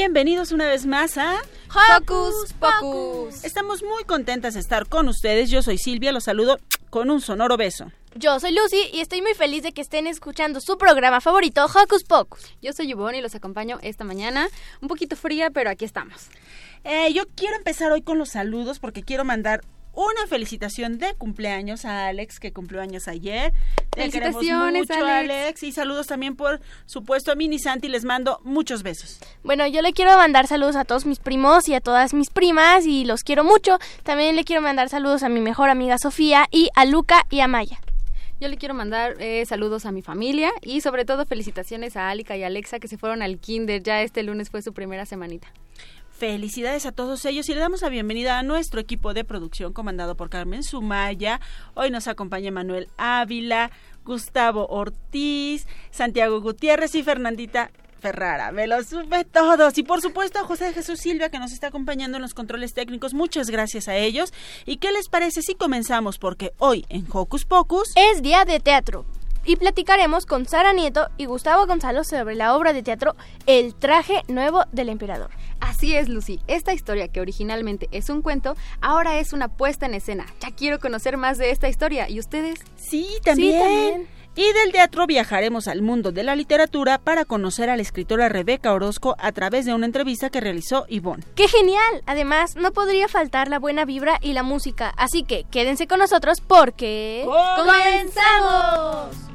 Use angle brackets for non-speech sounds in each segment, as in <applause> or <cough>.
Bienvenidos una vez más a Hocus Pocus. Estamos muy contentas de estar con ustedes. Yo soy Silvia, los saludo con un sonoro beso. Yo soy Lucy y estoy muy feliz de que estén escuchando su programa favorito, Hocus Pocus. Yo soy Yvonne y los acompaño esta mañana. Un poquito fría, pero aquí estamos. Eh, yo quiero empezar hoy con los saludos porque quiero mandar una felicitación de cumpleaños a Alex, que cumplió años ayer. Te queremos mucho, Alex. Y saludos también, por supuesto, a Mini Santi. Les mando muchos besos. Bueno, yo le quiero mandar saludos a todos mis primos y a todas mis primas y los quiero mucho. También le quiero mandar saludos a mi mejor amiga Sofía y a Luca y a Maya. Yo le quiero mandar eh, saludos a mi familia y sobre todo felicitaciones a Alika y Alexa que se fueron al kinder. Ya este lunes fue su primera semanita. Felicidades a todos ellos y le damos la bienvenida a nuestro equipo de producción comandado por Carmen Sumaya. Hoy nos acompaña Manuel Ávila, Gustavo Ortiz, Santiago Gutiérrez y Fernandita Ferrara. Me lo supe todos. Y por supuesto a José Jesús Silva que nos está acompañando en los controles técnicos. Muchas gracias a ellos. ¿Y qué les parece si comenzamos? Porque hoy en Hocus Pocus Es día de teatro y platicaremos con Sara Nieto y Gustavo Gonzalo sobre la obra de teatro El traje nuevo del emperador. Así es, Lucy. Esta historia, que originalmente es un cuento, ahora es una puesta en escena. Ya quiero conocer más de esta historia. ¿Y ustedes? Sí, también. Sí, también. Y del teatro viajaremos al mundo de la literatura para conocer a la escritora Rebeca Orozco a través de una entrevista que realizó Ivonne. ¡Qué genial! Además, no podría faltar la buena vibra y la música, así que quédense con nosotros porque... ¡Comenzamos!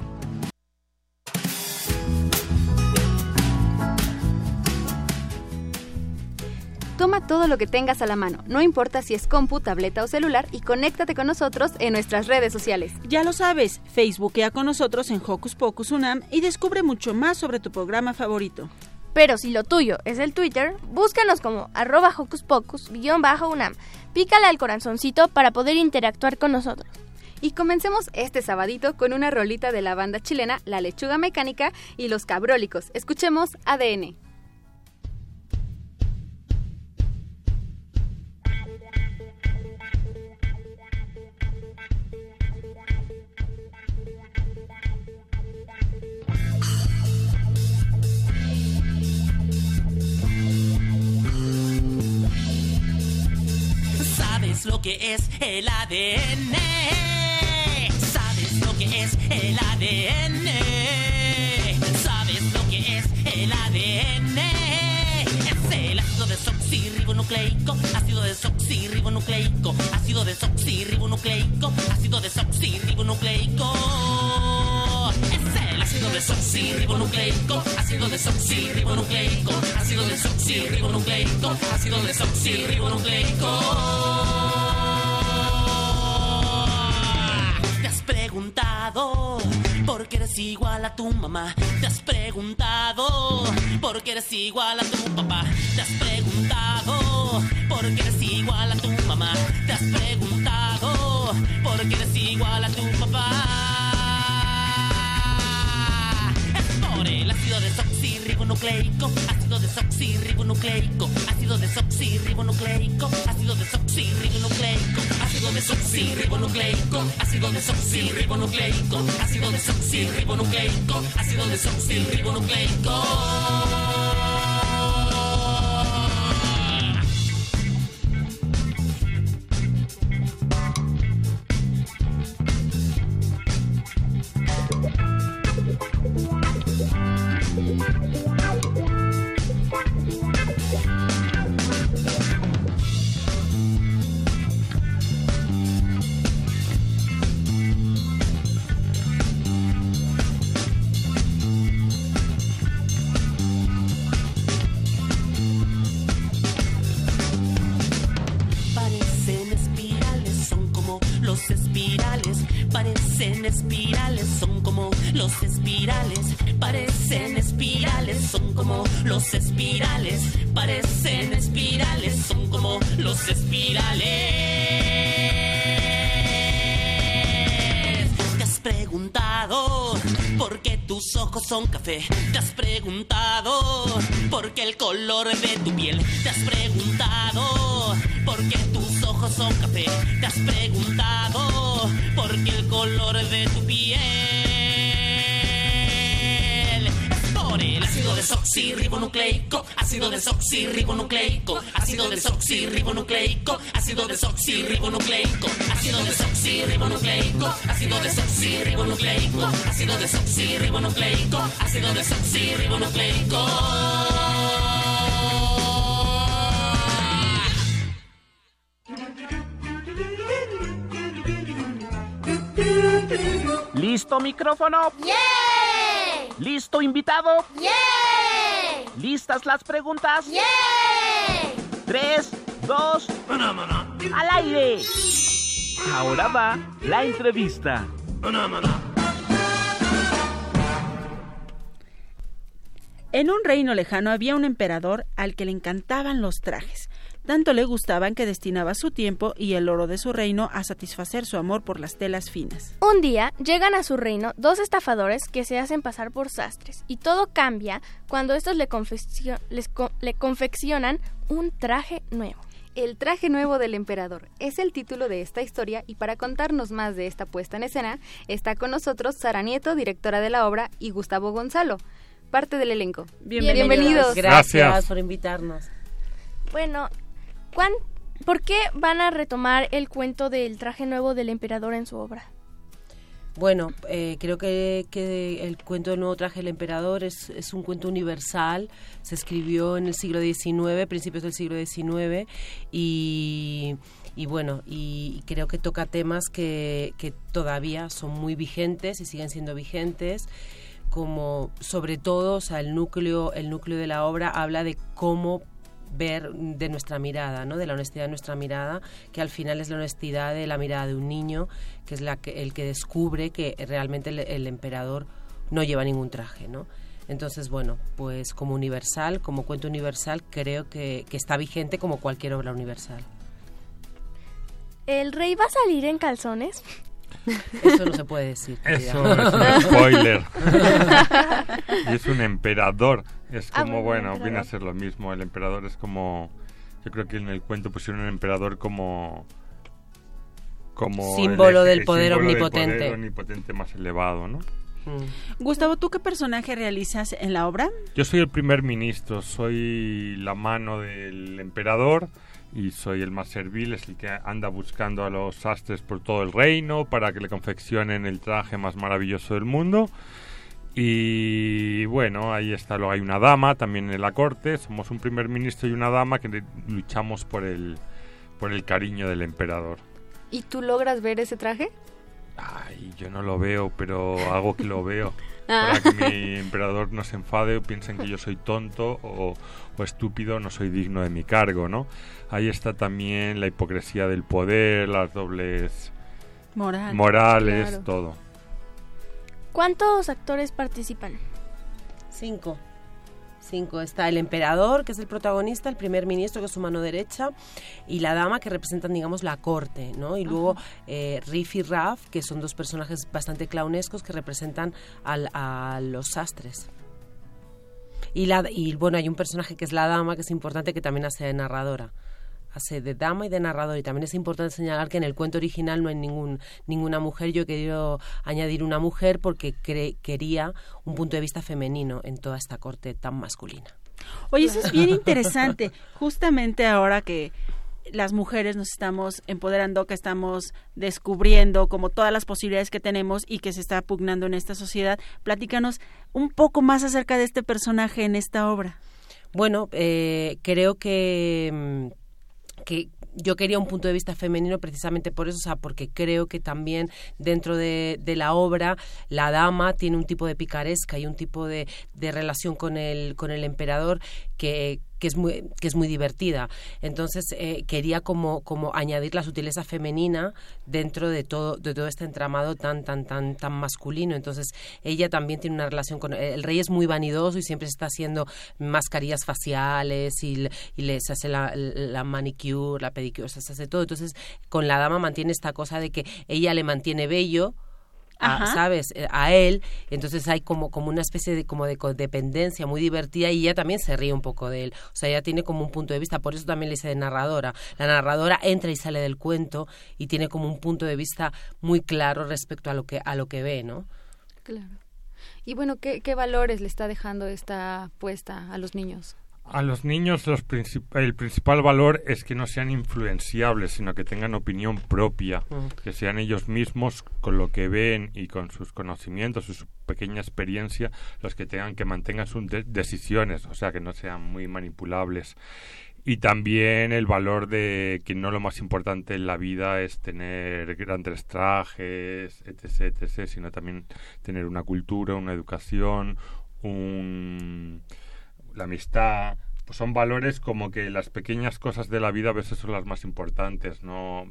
Toma todo lo que tengas a la mano, no importa si es compu, tableta o celular, y conéctate con nosotros en nuestras redes sociales. Ya lo sabes, Facebookea con nosotros en Hocus Pocus Unam y descubre mucho más sobre tu programa favorito. Pero si lo tuyo es el Twitter, búscanos como arroba hocus pocus guion bajo unam. Pícale al corazoncito para poder interactuar con nosotros. Y comencemos este sabadito con una rolita de la banda chilena La Lechuga Mecánica y Los Cabrólicos. Escuchemos ADN. ¿Sabes lo que es el ADN? ¿Sabes lo que es el ADN? ¿Sabes lo que es el ADN? Es el ácido desoxirribonucleico, ácido desoxirribonucleico, ácido desoxirribonucleico, ácido desoxirribonucleico. Es el ácido desoxirribonucleico, ácido desoxirribonucleico, ácido desoxirribonucleico, ácido desoxirribonucleico. Por qué eres igual a tu mamá? ¿Te has preguntado por qué eres igual a tu papá? ¿Te has preguntado por qué eres igual a tu mamá? ¿Te has preguntado por qué eres igual a tu papá? Es el ácido desoxirribonucleico, ácido desoxirribonucleico, ácido desoxirribonucleico, ácido desoxirribonucleico, ácido desoxirribonucleico, ácido desoxirribonucleico, ácido desoxirribonucleico, ácido desoxirribonucleico. Los espirales, parecen espirales, son como los espirales, parecen espirales, son como los espirales. preguntado por qué tus ojos son café. Te has preguntado por qué el color de tu piel. Te has preguntado por qué tus ojos son café. Te has preguntado por qué el color de tu piel desoxirribonucleico, ácido desoxirribonucleico, ácido desoxirribonucleico, ácido desoxirribonucleico, ácido desoxirribonucleico, ácido desoxirribonucleico, ácido desoxirribonucleico, ácido desoxirribonucleico. ¿Listo micrófono? ¡Yeah! ¿Listo invitado? ¡Yeah! ¿Listas las preguntas? ¡Yeah! Tres, dos, al aire. Ahora va la entrevista. En un reino lejano había un emperador al que le encantaban los trajes. Tanto le gustaban que destinaba su tiempo y el oro de su reino a satisfacer su amor por las telas finas. Un día llegan a su reino dos estafadores que se hacen pasar por sastres y todo cambia cuando estos le, les le confeccionan un traje nuevo. El traje nuevo del emperador es el título de esta historia y para contarnos más de esta puesta en escena está con nosotros Sara Nieto, directora de la obra, y Gustavo Gonzalo, parte del elenco. Bienvenidos. Bienvenidos. Gracias por invitarnos. Bueno, ¿por qué van a retomar el cuento del traje nuevo del emperador en su obra? Bueno, eh, creo que, el cuento del nuevo traje del emperador es, un cuento universal. Se escribió en el siglo XIX, principios del siglo XIX, y, bueno, y creo que toca temas que, que todavía son muy vigentes y siguen siendo vigentes como sobre todo, o sea, el núcleo, el núcleo de la obra habla de cómo ver de nuestra mirada, ¿no? de la honestidad de nuestra mirada, que al final es la honestidad de la mirada de un niño, que es la que, el que descubre que realmente el, emperador no lleva ningún traje. ¿no? Entonces, bueno, pues como universal, como cuento universal, creo que, que está vigente como cualquier obra universal. ¿El rey va a salir en calzones? Eso no se puede decir. <laughs> Eso es un spoiler. <laughs> y es un emperador. Es ah, como, bueno, viene a ser lo mismo. El emperador es como. Yo creo que en el cuento pusieron un emperador como. Como símbolo del poder omnipotente. Del poder omnipotente más elevado, ¿no? Mm. Gustavo, ¿tú qué personaje realizas en la obra? Yo soy el primer ministro, soy la mano del emperador y soy el más servil, es el que anda buscando a los sastres por todo el reino para que le confeccionen el traje más maravilloso del mundo. Y bueno, ahí está, luego hay una dama también en la corte, somos un primer ministro y una dama que luchamos por el, por el cariño del emperador. ¿Y tú logras ver ese traje? Ay, yo no lo veo, pero hago que lo veo. <laughs> Para que mi emperador no se enfade o piensen que yo soy tonto o, o estúpido, no soy digno de mi cargo, ¿no? Ahí está también la hipocresía del poder, las dobles morales, todo. ¿Cuántos actores participan? Cinco. Cinco. Está el emperador, que es el protagonista, el primer ministro, que es su mano derecha, y la dama, que representan, digamos, la corte, ¿no? Y luego eh, Riff y Raf, que son dos personajes bastante clownescos que representan a los sastres. Y, la, y bueno, hay un personaje que es la dama, que es importante, que también hace de narradora hace de dama y de narrador y también es importante señalar que en el cuento original no hay ningún ninguna mujer yo he querido añadir una mujer porque quería un punto de vista femenino en toda esta corte tan masculina oye eso es bien interesante justamente ahora que las mujeres nos estamos empoderando, que estamos descubriendo como todas las posibilidades que tenemos y que se está pugnando en esta sociedad. Platícanos un poco más acerca de este personaje en esta obra. Bueno, eh, creo que, mm, que yo quería un punto de vista femenino precisamente por eso, o sea, porque creo que también dentro de, de la obra la dama tiene un tipo de picaresca y un tipo de, de relación con el, con el emperador que, que es muy que es muy divertida. Entonces eh, quería como como añadir la sutileza femenina dentro de todo de todo este entramado tan tan tan tan masculino. Entonces ella también tiene una relación con el rey es muy vanidoso y siempre está haciendo mascarillas faciales y, y les hace la, la manicure, la pedicure, se hace todo. Entonces con la dama mantiene esta cosa de que ella le mantiene bello ¿sabes? Eh, a él, entonces hay como, como una especie de, como de codependencia muy divertida y ella también se ríe un poco de él, o sea, ella tiene como un punto de vista, por eso también le dice de narradora, la narradora entra y sale del cuento y tiene como un punto de vista muy claro respecto a lo que, a lo que ve, ¿no? Claro. Y bueno, ¿qué, qué valores le está dejando esta puesta a los niños? A los niños los el principal valor es que no sean influenciables, sino que tengan opinión propia, que sean ellos mismos con lo que ven y con sus conocimientos su pequeña experiencia los que tengan que mantengan sus decisiones, o sea, que no sean muy manipulables. Y también el valor de que no lo más importante en la vida es tener grandes trajes, etc., etc., sino también tener una cultura, una educación, un la amistad, pues son valores como que las pequeñas cosas de la vida a veces son las más importantes, ¿no?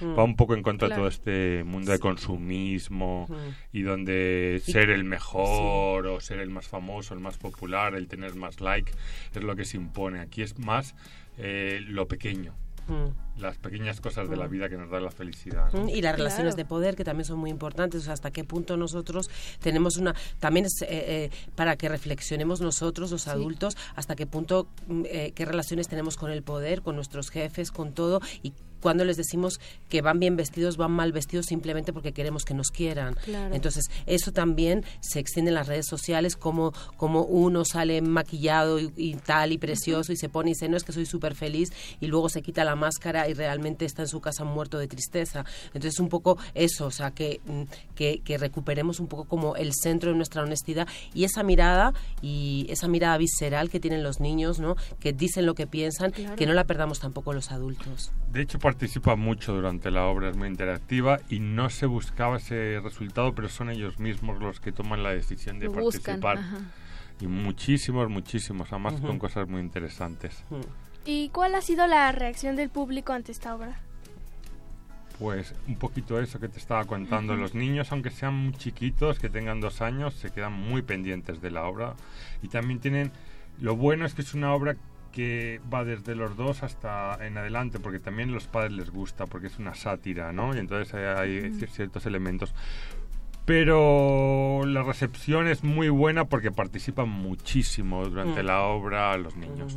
Mm. Va un poco en contra de todo este mundo de consumismo y donde ser el mejor o ser el más famoso, el más popular, el tener más like es lo que se impone. Aquí es más eh, lo pequeño. Mm. las pequeñas cosas de la mm. vida que nos dan la felicidad. Y las relaciones de poder que también son muy importantes, o sea, hasta qué punto nosotros tenemos una, también es eh, eh, para que reflexionemos nosotros, los adultos, hasta qué punto, mm, eh, qué relaciones tenemos con el poder, con nuestros jefes, con todo, y cuando les decimos que van bien vestidos, van mal vestidos simplemente porque queremos que nos quieran. Entonces, eso también se extiende en las redes sociales, como, como uno sale maquillado y, tal y precioso y se pone y dice, no es que soy súper feliz y luego se quita la máscara y realmente está en su casa muerto de tristeza. Entonces, un poco eso, o sea, que, mm, que, recuperemos un poco como el centro de nuestra honestidad y esa mirada y esa mirada visceral que tienen los niños, ¿no? Que dicen lo que piensan, que no la perdamos tampoco los adultos. De hecho, participa mucho durante la obra, es muy interactiva y no se buscaba ese resultado, pero son ellos mismos los que toman la decisión de participar. Y muchísimos, muchísimos, además con cosas muy interesantes. ¿Y cuál ha sido la reacción del público ante esta obra? Pues un poquito eso que te estaba contando. Los niños, aunque sean muy chiquitos, que tengan dos años, se quedan muy pendientes de la obra. Y también tienen... Lo bueno es que es una obra que va desde los dos hasta en adelante, porque también a los padres les gusta, porque es una sátira, ¿no? Y entonces hay, ciertos elementos. Pero la recepción es muy buena porque participan muchísimo durante mm. la obra los niños.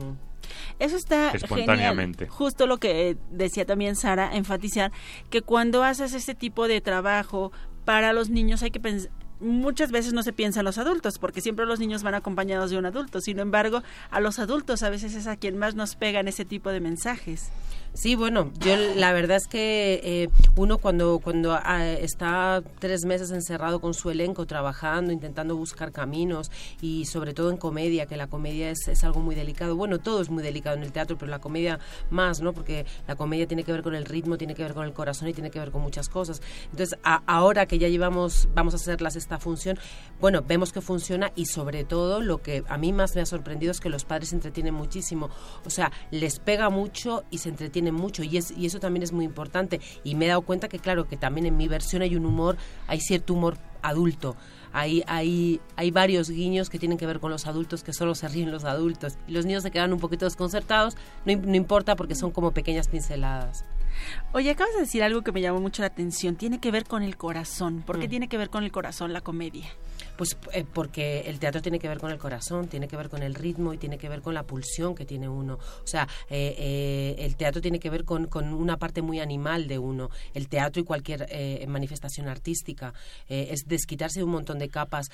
Eso está espontáneamente. Justo lo que decía también Sara, enfatizar que cuando haces este tipo de trabajo para los niños hay que pensar muchas veces no se piensa en los adultos, porque siempre los niños van acompañados de un adulto. Sin embargo, a los adultos a veces es a quien más nos pegan ese tipo de mensajes. Sí, bueno, yo la verdad es que eh, uno cuando, cuando ah, está tres meses encerrado con su elenco, trabajando, intentando buscar caminos y sobre todo en comedia, que la comedia es, es, algo muy delicado. Bueno, todo es muy delicado en el teatro, pero la comedia más, ¿no? Porque la comedia tiene que ver con el ritmo, tiene que ver con el corazón y tiene que ver con muchas cosas. Entonces, ahora que ya llevamos, vamos a hacerlas esta función, bueno, vemos que funciona y sobre todo lo que a mí más me ha sorprendido es que los padres se entretienen muchísimo. O sea, les pega mucho y se entretienen mucho y, es, y eso también es muy importante. Y me he dado cuenta que, claro, que también en mi versión hay un humor, hay cierto humor adulto. Hay, hay, hay varios guiños que tienen que ver con los adultos, que solo se ríen los adultos. Y los niños se quedan un poquito desconcertados, no, no importa porque son como pequeñas pinceladas. Oye, acabas de decir algo que me llamó mucho la atención. Tiene que ver con el corazón. ¿Por qué mm. tiene que ver con el corazón la comedia? Pues eh, porque el teatro tiene que ver con el corazón, tiene que ver con el ritmo y tiene que ver con la pulsión que tiene uno. O sea, eh, eh, el teatro tiene que ver con, con, una parte muy animal de uno. El teatro y cualquier manifestación artística es desquitarse de un montón de capas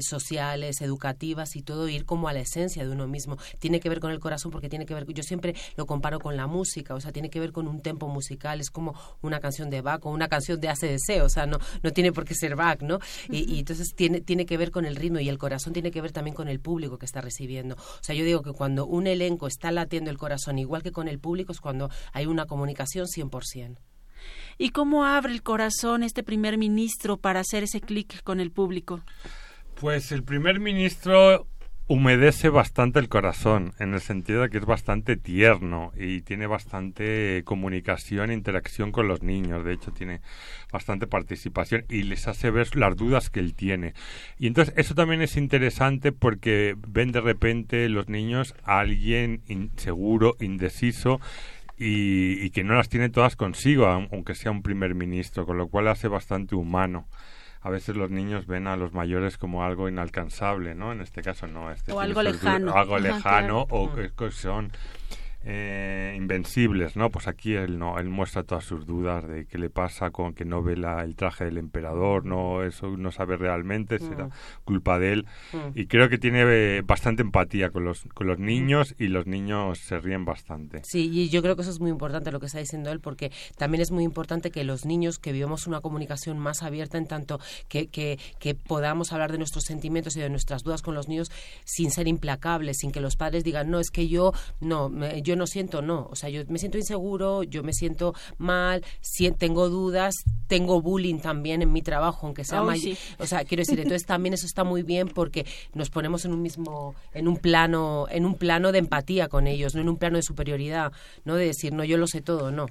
sociales, educativas y todo, ir como a la esencia de uno mismo. Tiene que ver con el corazón porque tiene que ver, yo siempre lo comparo con la música, o sea, tiene que ver con un tempo musical, es como una canción de Bach o una canción de ACDC, o sea, no, no tiene por qué ser Bach, ¿no? y entonces tiene tiene, que ver con el ritmo y el corazón tiene que ver también con el público que está recibiendo. O sea, yo digo que cuando un elenco está latiendo el corazón igual que con el público es cuando hay una comunicación 100%. ¿Y cómo abre el corazón este primer ministro para hacer ese clic con el público? Pues el primer ministro humedece bastante el corazón, en el sentido de que es bastante tierno y tiene bastante comunicación e interacción con los niños. De hecho, tiene bastante participación y les hace ver las dudas que él tiene. Y entonces eso también es interesante porque ven de repente los niños a alguien inseguro, indeciso, y, y, que no las tiene todas consigo, aunque sea un primer ministro, con lo cual hace bastante humano a veces los niños ven a los mayores como algo inalcanzable, ¿no? En este caso no. Este o algo lejano. algo lejano o que son eh, invencibles, ¿no? Pues aquí él no, él muestra todas sus dudas de qué le pasa con que no ve la, el traje del emperador, no eso no sabe realmente, será mm. culpa de él. Mm. Y creo que tiene eh, bastante empatía con los, con los niños y los niños se ríen bastante. Sí, y yo creo que eso es muy importante lo que está diciendo él, porque también es muy importante que los niños que vivamos una comunicación más abierta en tanto que, que, que podamos hablar de nuestros sentimientos y de nuestras dudas con los niños sin ser implacables, sin que los padres digan, no, es que yo no, me, yo no siento, no. O sea, yo me siento inseguro, yo me siento mal, si, tengo dudas, tengo bullying también en mi trabajo, aunque sea mayor. O sea, quiero decir, entonces también eso está muy bien porque nos ponemos en un mismo, en un plano, en un plano de empatía con ellos, no en un plano de superioridad, no de decir, no, yo lo sé todo, no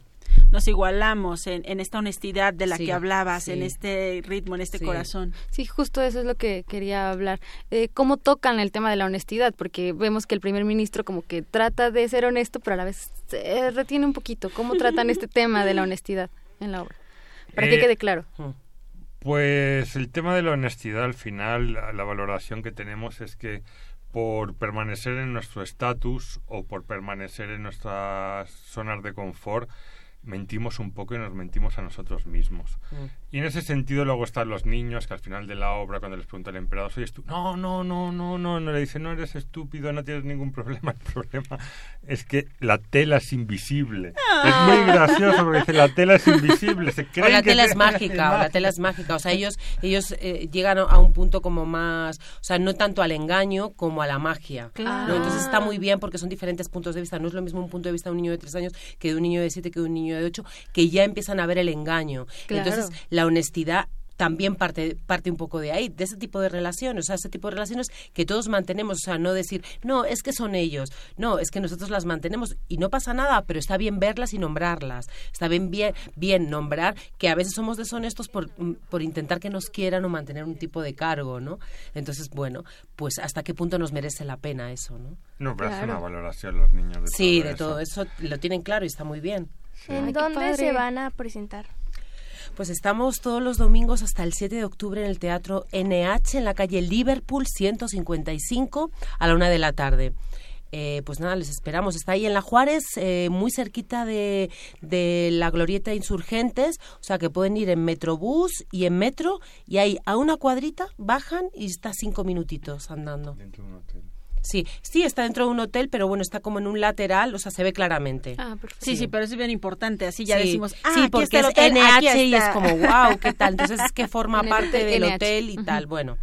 nos igualamos en, en esta honestidad de la que hablabas, en este ritmo, en este corazón. Sí, justo eso es lo que quería hablar. Eh, ¿Cómo tocan el tema de la honestidad? Porque vemos que el primer ministro como que trata de ser honesto, pero a la vez se retiene un poquito. ¿Cómo tratan este tema de la honestidad en la obra? Para que eh, quede claro. Pues el tema de la honestidad al final, la valoración que tenemos es que por permanecer en nuestro estatus o por permanecer en nuestras zonas de confort, mentimos un poco y nos mentimos a nosotros mismos. Mm. Y en ese sentido luego están los niños que al final de la obra cuando les pregunta el emperador, ¿soy tú No, no, no, no, no, no le dice, no eres estúpido, no tienes ningún problema. El problema es que la tela es invisible. Es muy gracioso porque dice, la tela es invisible. Se o la tela es mágica, o la tela es mágica. O sea, ellos, <laughs> ellos eh, llegan a un punto como más, o sea, no tanto al engaño como a la magia. Entonces está muy bien porque son diferentes puntos de vista. No es lo mismo un punto de vista de un niño de tres años que de un niño de siete que de un niño de ocho, que ya empiezan a ver el engaño. Entonces, la honestidad también parte, parte un poco de ahí, de ese tipo de relaciones, o sea, ese tipo de relaciones que todos mantenemos, o sea, no decir, no, es que son ellos, no, es que nosotros las mantenemos y no pasa nada, pero está bien verlas y nombrarlas, está bien, bien, bien nombrar que a veces somos deshonestos por, por intentar que nos quieran o mantener un tipo de cargo, ¿no? Entonces, bueno, pues hasta qué punto nos merece la pena eso, ¿no? No, pero hace una valoración los niños de Sí, de todo eso lo tienen claro y está muy bien. ¿En dónde se van a presentar? Pues estamos todos los domingos hasta el 7 de octubre en el Teatro NH en la calle Liverpool 155 a la una de la tarde. Eh, pues nada, les esperamos. Está ahí en La Juárez, eh, muy cerquita de, de, la Glorieta Insurgentes, o sea que pueden ir en Metrobús y en Metro, y ahí a una cuadrita bajan y está cinco minutitos andando. Dentro de un hotel. Sí, sí, está dentro de un hotel, pero bueno, está como en un lateral, o sea, se ve claramente. Ah, perfecto. Sí, sí, pero es bien importante, así ya decimos, ah, sí, porque es NH y es como, wow, ¿qué tal? Entonces es que <laughs> forma parte del hotel y tal, bueno.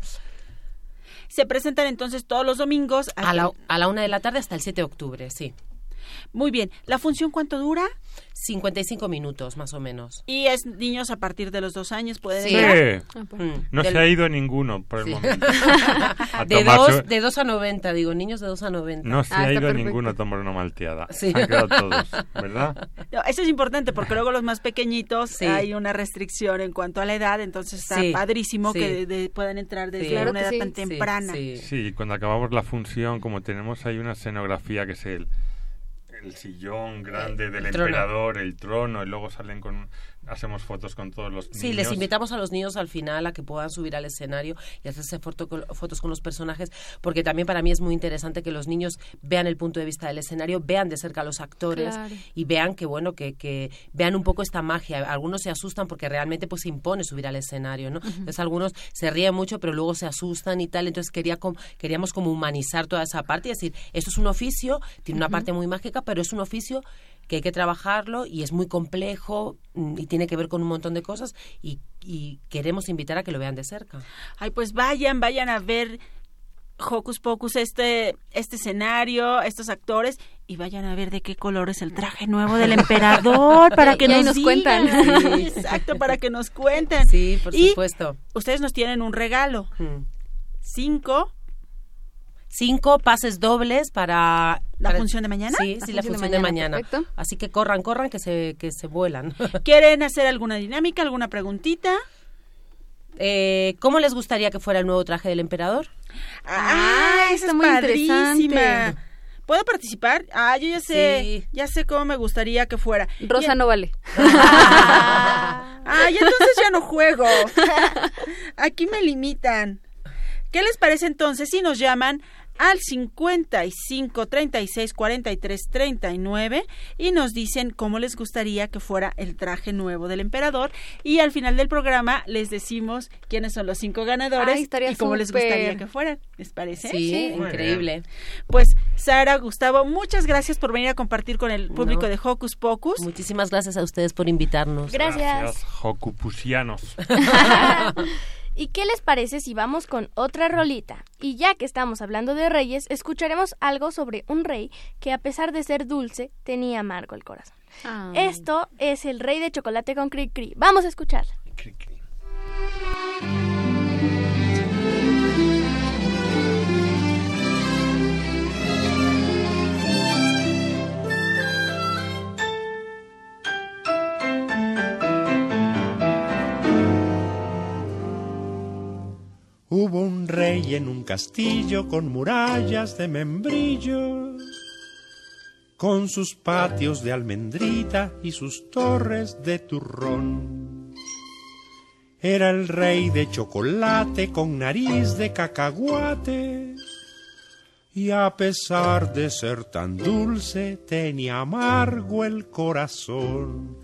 Se presentan entonces todos los domingos. A la, a la una de la tarde hasta el 7 de octubre, sí. Muy bien. ¿La función cuánto dura? 55 minutos, más o menos. ¿Y es niños a partir de los dos años pueden sí. Ah, pues. mm. No se ha ido ninguno por el momento. <laughs> de, dos, de 2 a 90, digo, niños de 2 a 90. No se ah, ha ido ninguno a tomar una malteada. Sí. Han quedado todos, ¿verdad? <laughs> eso es importante porque luego los más pequeñitos hay una restricción en cuanto a la edad, entonces está padrísimo que puedan entrar desde una edad tan temprana. Sí. cuando acabamos la función, como tenemos ahí una escenografía que es el el sillón grande del emperador, el trono, y luego salen con hacemos fotos con todos los niños. Sí, les invitamos a los niños al final a que puedan subir al escenario y hacerse fotos con los personajes, porque también para mí es muy interesante que los niños vean el punto de vista del escenario, vean de cerca a los actores y vean que, bueno, que, que, vean un poco esta magia. Algunos se asustan porque realmente pues se impone subir al escenario, ¿no? Entonces algunos se ríen mucho, pero luego se asustan y tal. Entonces quería queríamos como humanizar toda esa parte y decir, esto es un oficio, tiene una parte muy mágica, pero es un oficio que hay que trabajarlo y es muy complejo mm, y tiene que ver con un montón de cosas y, queremos invitar a que lo vean de cerca. Ay, pues vayan, vayan a ver Hocus Pocus, este, este escenario, estos actores, y vayan a ver de qué color es el traje nuevo del emperador para que nos, cuenten. exacto, para que nos cuenten. Sí, por supuesto. Ustedes nos tienen un regalo. Mm. Cinco cinco pases dobles para ¿La para- función de mañana? Sí, La sí, la función de función de mañana, perfecto. Así que corran, corran, que se, que se vuelan. <laughs> ¿Quieren hacer alguna dinámica, alguna preguntita? Eh, ¿Cómo les gustaría que fuera el nuevo traje del emperador? Ah, esa está es muy padrísima. interesante. ¿Puedo participar? Ah, yo ya sé, Sí. ya sé cómo me gustaría que fuera. Rosa Y- no vale. Ah, <laughs> y entonces ya no juego. <laughs> Aquí me limitan. ¿Qué les parece entonces si nos llaman al 55 36 43 39 y nos dicen cómo les gustaría que fuera el traje nuevo del emperador y al final del programa les decimos quiénes son los cinco ganadores Ay, y cómo les gustaría que fueran. ¿Les parece? Sí, increíble. Pues Sara, Gustavo, muchas gracias por venir a compartir con el público No. de Hocus Pocus. Muchísimas gracias a ustedes por invitarnos. Gracias. Jocupusianos. <laughs> ¿Y qué les parece si vamos con otra rolita? Y ya que estamos hablando de reyes, escucharemos algo sobre un rey que a pesar de ser dulce, tenía amargo el corazón. Ah. Esto es el rey de chocolate con cri cri. Vamos a escucharla. Hubo un rey en un castillo con murallas de membrillo, con sus patios de almendrita y sus torres de turrón. Era el rey de chocolate con nariz de cacahuate, y a pesar de ser tan dulce tenía amargo el corazón.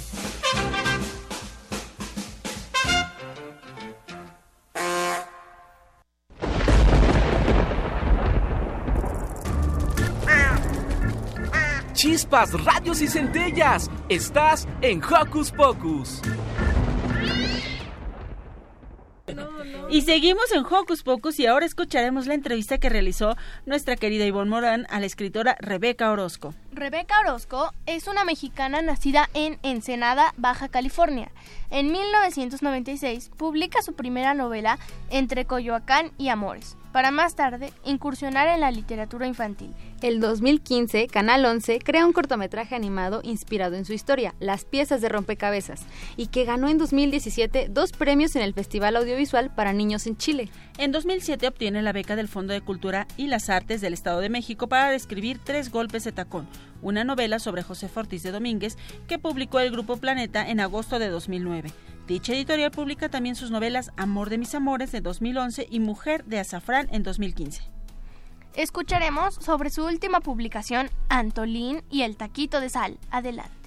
Chispas, radios y centellas. Estás en Hocus Pocus. Y seguimos en Hocus Pocus y ahora escucharemos la entrevista que realizó nuestra querida Ivonne Morán a la escritora Rebeca Orozco. Rebeca Orozco es una mexicana nacida en Ensenada, Baja California. En 1996 publica su primera novela Entre Coyoacán y Amores, para más tarde incursionar en la literatura infantil. El 2015, Canal 11 crea un cortometraje animado inspirado en su historia, Las piezas de rompecabezas, y que ganó en 2017 dos premios en el Festival Audiovisual para Niños en Chile. En 2007 obtiene la beca del Fondo de Cultura y las Artes del Estado de México para escribir Tres Golpes de Tacón, una novela sobre José Ortiz de Domínguez que publicó el Grupo Planeta en agosto de 2009. Dicha editorial publica también sus novelas Amor de mis amores de 2011 y Mujer de Azafrán en 2015. Escucharemos sobre su última publicación, Antolín y el taquito de sal. Adelante.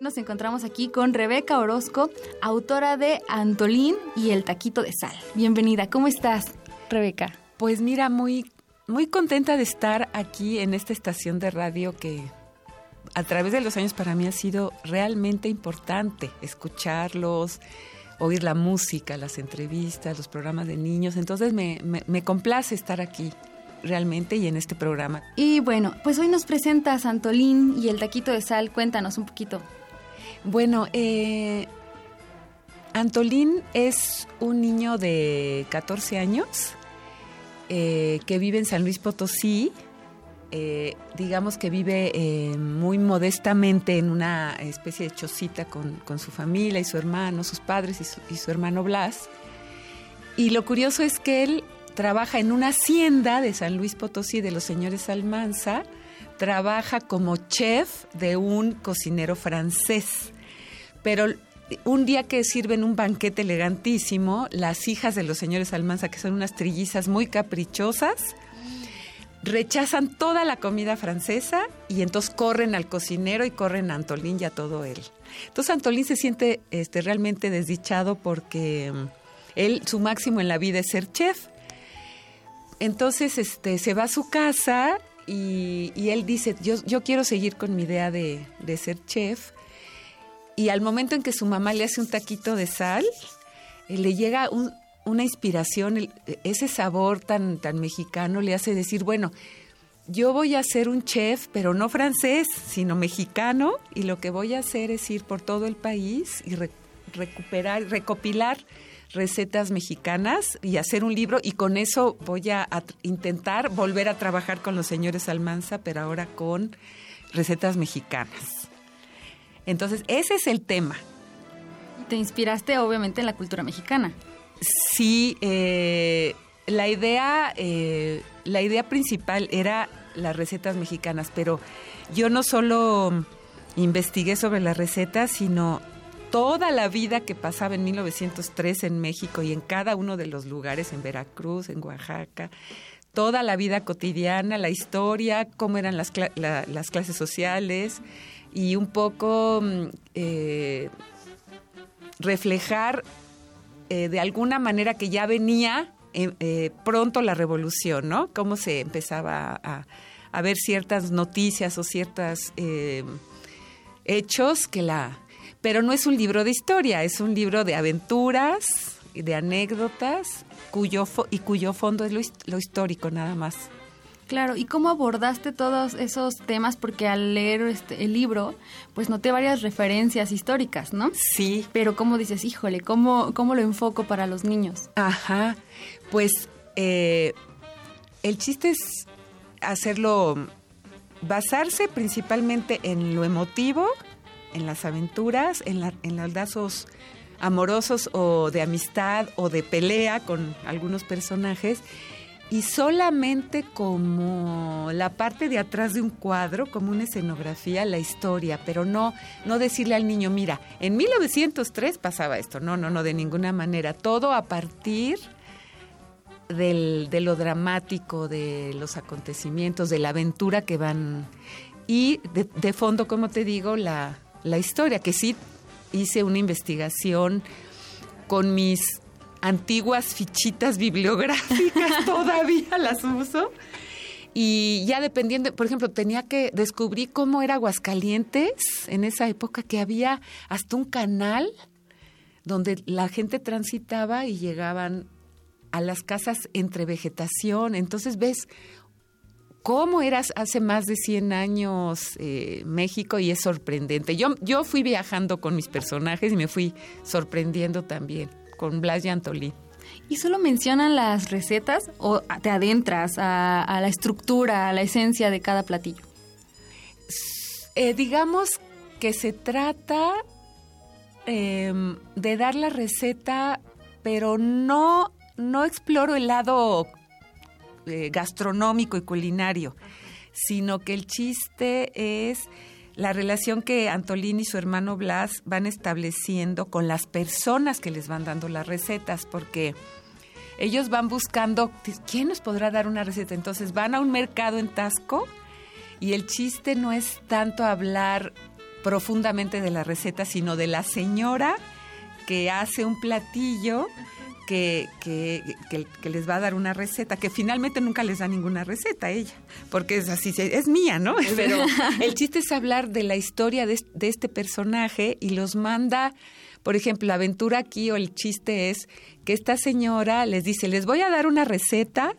Nos encontramos aquí con Rebeca Orozco, autora de Antolín y el taquito de sal. Bienvenida, ¿cómo estás, Rebeca? Pues mira, muy muy contenta de estar aquí en esta estación de radio que a través de los años para mí ha sido realmente importante escucharlos, oír la música, las entrevistas, los programas de niños. Entonces me, me, complace estar aquí realmente y en este programa. Y bueno, pues hoy nos presenta Santolín y el taquito de sal. Cuéntanos un poquito. Bueno, eh, Antolín es un niño de 14 años eh, que vive en San Luis Potosí, eh, digamos que vive eh, muy modestamente en una especie de chocita con, su familia y su hermano, sus padres y su, y su, hermano Blas. Y lo curioso es que él trabaja en una hacienda de San Luis Potosí de los señores Almanza, trabaja como chef de un cocinero francés. Pero un día que sirven un banquete elegantísimo, las hijas de los señores Almanza, que son unas trillizas muy caprichosas, rechazan toda la comida francesa y entonces corren al cocinero y corren a Antolín y a todo él. Entonces Antolín se siente este, realmente desdichado porque mm, él, su máximo en la vida es ser chef. Entonces este, se va a su casa y, él dice, yo, yo, quiero seguir con mi idea de, de ser chef y al momento en que su mamá le hace un taquito de sal, eh, le llega una inspiración, ese sabor tan, tan mexicano le hace decir, bueno, yo voy a ser un chef, pero no francés, sino mexicano, y lo que voy a hacer es ir por todo el país y recuperar, recopilar recetas mexicanas y hacer un libro, y con eso voy a intentar volver a trabajar con los señores Almanza, pero ahora con recetas mexicanas. Entonces, ese es el tema. Te inspiraste obviamente en la cultura mexicana. Sí, eh, la idea, eh, la idea principal era las recetas mexicanas, pero yo no solo investigué sobre las recetas, sino toda la vida que pasaba en 1903 en México y en cada uno de los lugares, en Veracruz, en Oaxaca, toda la vida cotidiana, la historia, cómo eran las, las clases sociales, y un poco mm, eh, reflejar eh, de alguna manera que ya venía eh, pronto la revolución, ¿no? Cómo se empezaba a, ver ciertas noticias o ciertos hechos que la... Pero no es un libro de historia, es un libro de aventuras, de anécdotas, cuyo y cuyo fondo es lo histórico nada más. Claro, ¿y cómo abordaste todos esos temas? Porque al leer este, el libro, pues noté varias referencias históricas, ¿no? Sí. Pero ¿cómo dices, híjole, cómo, cómo lo enfoco para los niños? Ajá, pues eh, el chiste es hacerlo, basarse principalmente en lo emotivo, en las aventuras, en, la, en los lazos amorosos o de amistad o de pelea con algunos personajes y solamente como la parte de atrás de un cuadro, como una escenografía, la historia, pero no, no decirle al niño, mira, en 1903 pasaba esto, no, no, no, de ninguna manera, todo a partir del, de lo dramático, de los acontecimientos, de la aventura que van, y de, de fondo, como te digo, la, la historia, que sí hice una investigación con mis antiguas fichitas bibliográficas, <laughs> todavía las uso. Y ya dependiendo, por ejemplo, tenía que descubrir cómo era Aguascalientes en esa época, que había hasta un canal donde la gente transitaba y llegaban a las casas entre vegetación. Entonces ves cómo eras hace más de 100 años eh, México y es sorprendente. Yo, yo fui viajando con mis personajes y me fui sorprendiendo también con Blas y Antolín. ¿Y solo mencionan las recetas o te adentras a, la estructura, a la esencia de cada platillo? Eh, digamos que se trata eh, de dar la receta, pero no, no exploro el lado eh, gastronómico y culinario, sino que el chiste es la relación que Antolín y su hermano Blas van estableciendo con las personas que les van dando las recetas, porque ellos van buscando, ¿quién nos podrá dar una receta? Entonces van a un mercado en Tasco y el chiste no es tanto hablar profundamente de la receta, sino de la señora que hace un platillo que, que, que, que, les va a dar una receta, que finalmente nunca les da ninguna receta a ella, porque es así, es mía, ¿no? Pero <laughs> el chiste es hablar de la historia de, de este personaje y los manda, por ejemplo, la aventura aquí o el chiste es que esta señora les dice, les voy a dar una receta,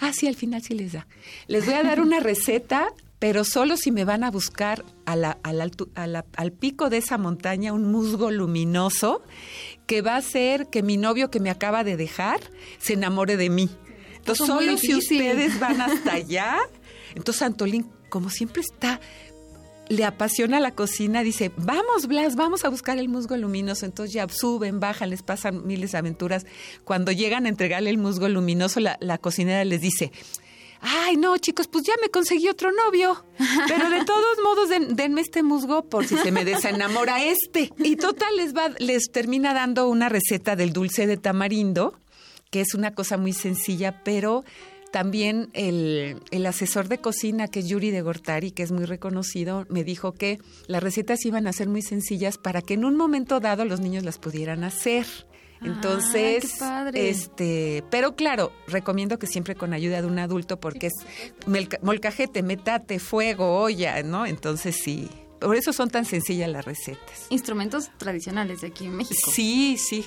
ah, sí, al final sí les da, les voy a dar una <laughs> receta pero solo si me van a buscar a la, a la, a la, al pico de esa montaña un musgo luminoso que va a hacer que mi novio que me acaba de dejar se enamore de mí. Entonces, solo si ustedes van <laughs> hasta allá. Entonces, Antolín, como siempre está, le apasiona la cocina, dice, vamos, Blas, vamos a buscar el musgo luminoso. Entonces ya suben, bajan, les pasan miles de aventuras. Cuando llegan a entregarle el musgo luminoso, la, la cocinera les dice, ay, no, chicos, pues ya me conseguí otro novio. Pero de todos modos, den, denme este musgo por si se me desenamora este. Y total, les, va, les termina dando una receta del dulce de tamarindo, que es una cosa muy sencilla, pero también el, el, asesor de cocina, que es Yuri de Gortari, que es muy reconocido, me dijo que las recetas iban a ser muy sencillas para que en un momento dado los niños las pudieran hacer. Entonces, este, pero claro, recomiendo que siempre con ayuda de un adulto porque es molcajete, metate, fuego, olla, ¿no? Entonces sí, por eso son tan sencillas las recetas. Instrumentos tradicionales de aquí en México. Sí, sí.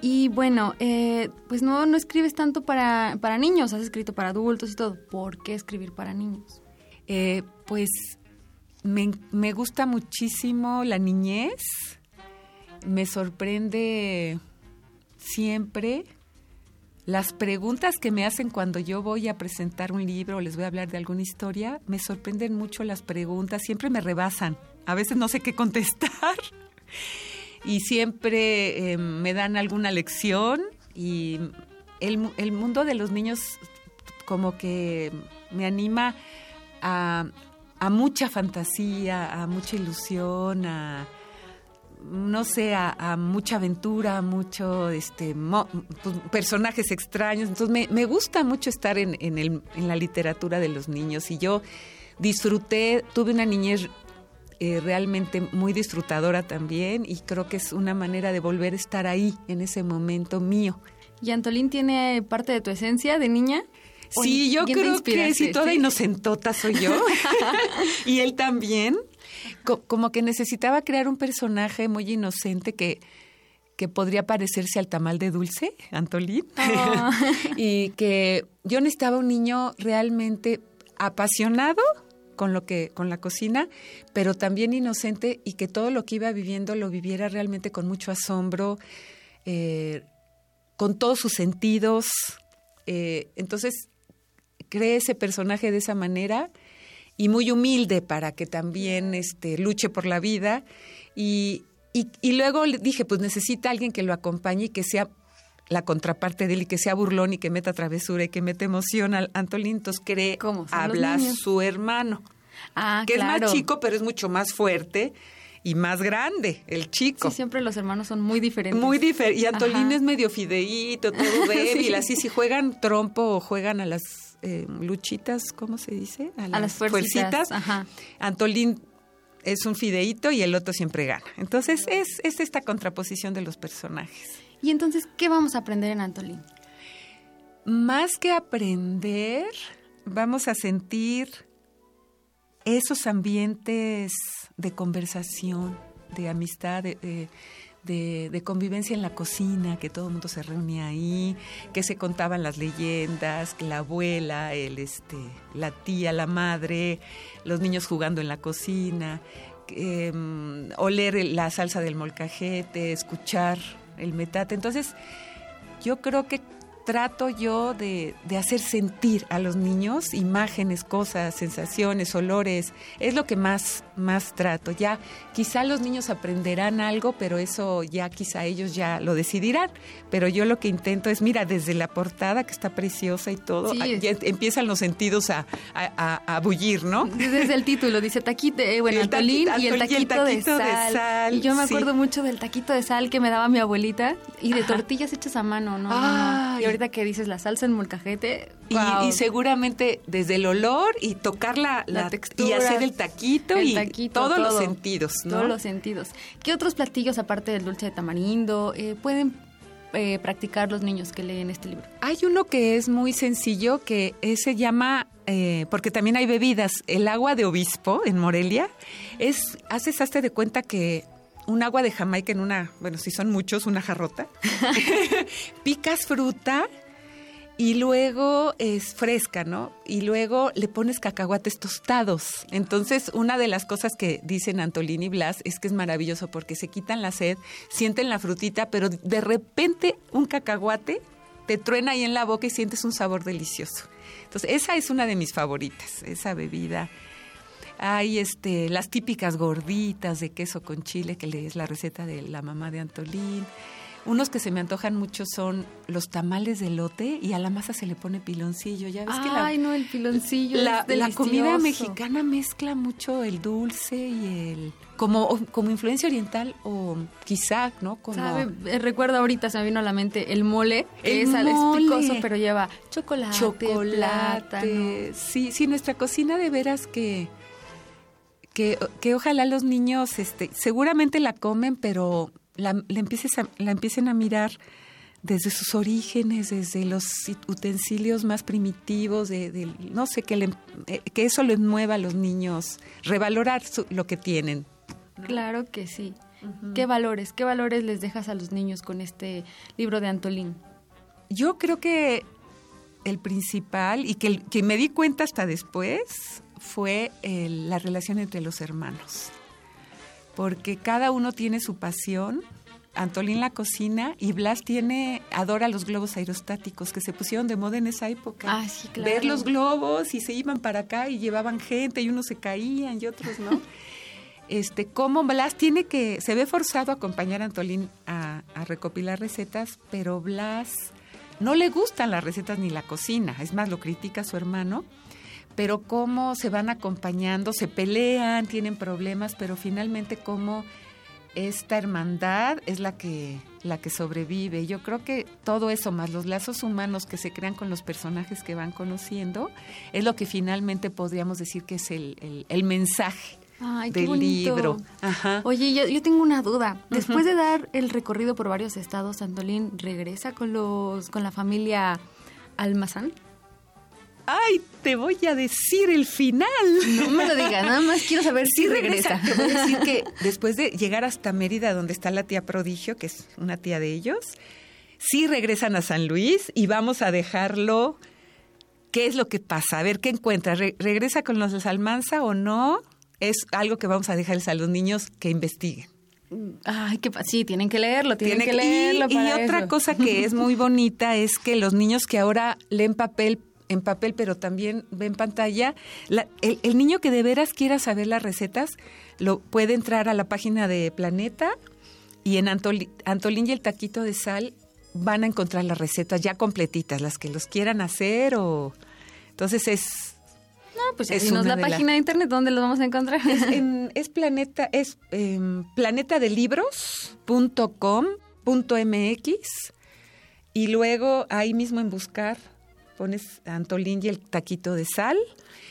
Y bueno, eh, pues no, no escribes tanto para, para niños, has escrito para adultos y todo. ¿Por qué escribir para niños? Eh, pues me, me gusta muchísimo la niñez me sorprende siempre las preguntas que me hacen cuando yo voy a presentar un libro o les voy a hablar de alguna historia, me sorprenden mucho las preguntas, siempre me rebasan. A veces no sé qué contestar <laughs> y siempre eh, me dan alguna lección y el, el, mundo de los niños como que me anima a, a mucha fantasía, a mucha ilusión, a no sé, a, a, mucha aventura, mucho este mo, pues, personajes extraños. Entonces me, me gusta mucho estar en, en, el, en, la literatura de los niños y yo disfruté, tuve una niñez eh, realmente muy disfrutadora también y creo que es una manera de volver a estar ahí en ese momento mío. ¿Y Antolín tiene parte de tu esencia de niña? Sí, yo creo que sí, toda ¿sí? inocentota soy yo. <laughs> <laughs> y él también como que necesitaba crear un personaje muy inocente que, que podría parecerse al tamal de dulce, Antolín. Oh. <laughs> y que yo necesitaba un niño realmente apasionado con lo que con la cocina, pero también inocente y que todo lo que iba viviendo lo viviera realmente con mucho asombro, eh, con todos sus sentidos. Eh, entonces creé ese personaje de esa manera y muy humilde para que también este, luche por la vida. Y, y, y, luego le dije, pues necesita alguien que lo acompañe y que sea la contraparte de él y que sea burlón y que meta travesura y que meta emoción al Antolín, entonces cree ¿Cómo? ¿Son habla su hermano, Ah, que es más chico, pero es mucho más fuerte y más grande, el chico. Sí, siempre los hermanos son muy diferentes. Muy diferente. Y Antolín Ajá. es medio fideíto, todo <laughs> débil. Sí. Así, si juegan trompo o juegan a las eh, luchitas, ¿cómo se dice? A las fuercitas, ajá. Antolín es un fideíto y el otro siempre gana. Entonces, es, es esta contraposición de los personajes. Y entonces, ¿qué vamos a aprender en Antolín? Más que aprender, vamos a sentir esos ambientes de conversación, de amistad, de, de- de- convivencia en la cocina, que todo el mundo se reunía ahí, que se contaban las leyendas, que la abuela, el, este, la tía, la madre, los niños jugando en la cocina, mm, oler la salsa del molcajete, escuchar el metate. Entonces, yo creo que trato yo de, de hacer sentir a los niños imágenes, cosas, sensaciones, olores. Es lo que más, más trato. Ya quizá los niños aprenderán algo, pero eso ya quizá ellos ya lo decidirán. Pero yo lo que intento es, mira, desde la portada que está preciosa y todo, Sí. ah, ya empiezan los sentidos a, a, a- a bullir, ¿no? Desde el título dice taquito, eh, bueno, El Antolín taquito- y el Antolín y el taquito, de, de sal. sal, Y yo me sí. acuerdo mucho del taquito de sal que me daba mi abuelita y de Ajá. tortillas hechas a mano, ¿no? no, no. Y ahorita que dices la salsa en molcajete, Y, seguramente desde el olor y tocar la, La la- textura, y hacer el taquito el y taquito, todos los todo. sentidos, ¿no? Todos los sentidos. ¿Qué otros platillos, aparte del dulce de tamarindo, eh, pueden eh, practicar los niños que leen este libro? Hay uno que es muy sencillo que se llama, eh, porque también hay bebidas, el agua de obispo en Morelia, es, haces hazte de cuenta que un agua de Jamaica en una, bueno, si son muchos, una jarrota, <laughs> <laughs> picas fruta y luego es fresca, ¿no? Y luego le pones cacahuates tostados. Entonces, una de las cosas que dicen Antolín y Blas es que es maravilloso porque se quitan la sed, sienten la frutita, pero de repente un cacahuate te truena ahí en la boca y sientes un sabor delicioso. Entonces, esa es una de mis favoritas, esa bebida. Hay este, las típicas gorditas de queso con chile, que es la receta de la mamá de Antolín. Unos que se me antojan mucho son los tamales de lote y a la masa se le pone piloncillo. Ya ves que la, Ay, no, el piloncillo la, es la comida mexicana mezcla mucho el dulce y el... Como, como influencia oriental o quizá, ¿no? Como, ¿Sabe? Eh, Recuerdo ahorita, se me vino a la mente el mole, que El es, es mole. picoso, pero lleva chocolate, chocolate. plátano. Sí, sí, nuestra cocina de veras que, que, que ojalá los niños, este, seguramente la comen, pero la, la, empieces a- la empiecen a mirar desde sus orígenes, desde los utensilios más primitivos, de, de- no sé, que, le- eh, que eso les mueva a los niños, revalorar su- lo que tienen. Claro que sí. ¿Qué valores, qué valores les dejas a los niños con este libro de Antolín? Yo creo que el principal, y que, que me di cuenta hasta después, fue el- la relación entre los hermanos. Porque cada uno tiene su pasión. Antolín la cocina y Blas tiene, adora los globos aerostáticos que se pusieron de moda en esa época. Ah, sí, claro. Ver los globos y se iban para acá y llevaban gente y unos se caían y otros no. <laughs> este, cómo Blas tiene que, se ve forzado a acompañar a Antolín a, a recopilar recetas, pero Blas no le gustan las recetas ni la cocina, es más, lo critica a su hermano, pero cómo se van acompañando, se pelean, tienen problemas, pero finalmente cómo esta hermandad es la que la que sobrevive. Yo creo que todo eso más los lazos humanos que se crean con los personajes que van conociendo es lo que finalmente podríamos decir que es el, el- el mensaje Ay, qué del bonito. libro. Ajá. Oye, yo, yo tengo una duda. Después de dar el recorrido por varios estados, Antolín regresa con los con la familia Almazán. Ay, te voy a decir el final. No me lo digas, nada más quiero saber si regresa. Te voy a decir que <laughs> después de llegar hasta Mérida, donde está la tía Prodigio, que es una tía de ellos, sí regresan a San Luis y vamos a dejarlo. ¿Qué es lo que pasa? A ver qué encuentra. Re- ¿Regresa con los de Almanza o no? Es algo que vamos a dejarles a los niños que investiguen. Ay, qué sí, tienen que leerlo, tienen Tiene que leerlo y, otra eso. cosa que es muy bonita es que los niños que ahora leen papel en papel, pero también ven pantalla, la- el, el niño que de veras quiera saber las recetas, lo puede entrar a la página de Planeta y en Antolín y el taquito de sal van a encontrar las recetas ya completitas, las que los quieran hacer o... Entonces es... No, pues es la página de internet, ¿dónde los vamos a encontrar? Es, <laughs> planeta, es eh, planetadelibros.com.mx y luego ahí mismo en buscar pones Antolín y el taquito de sal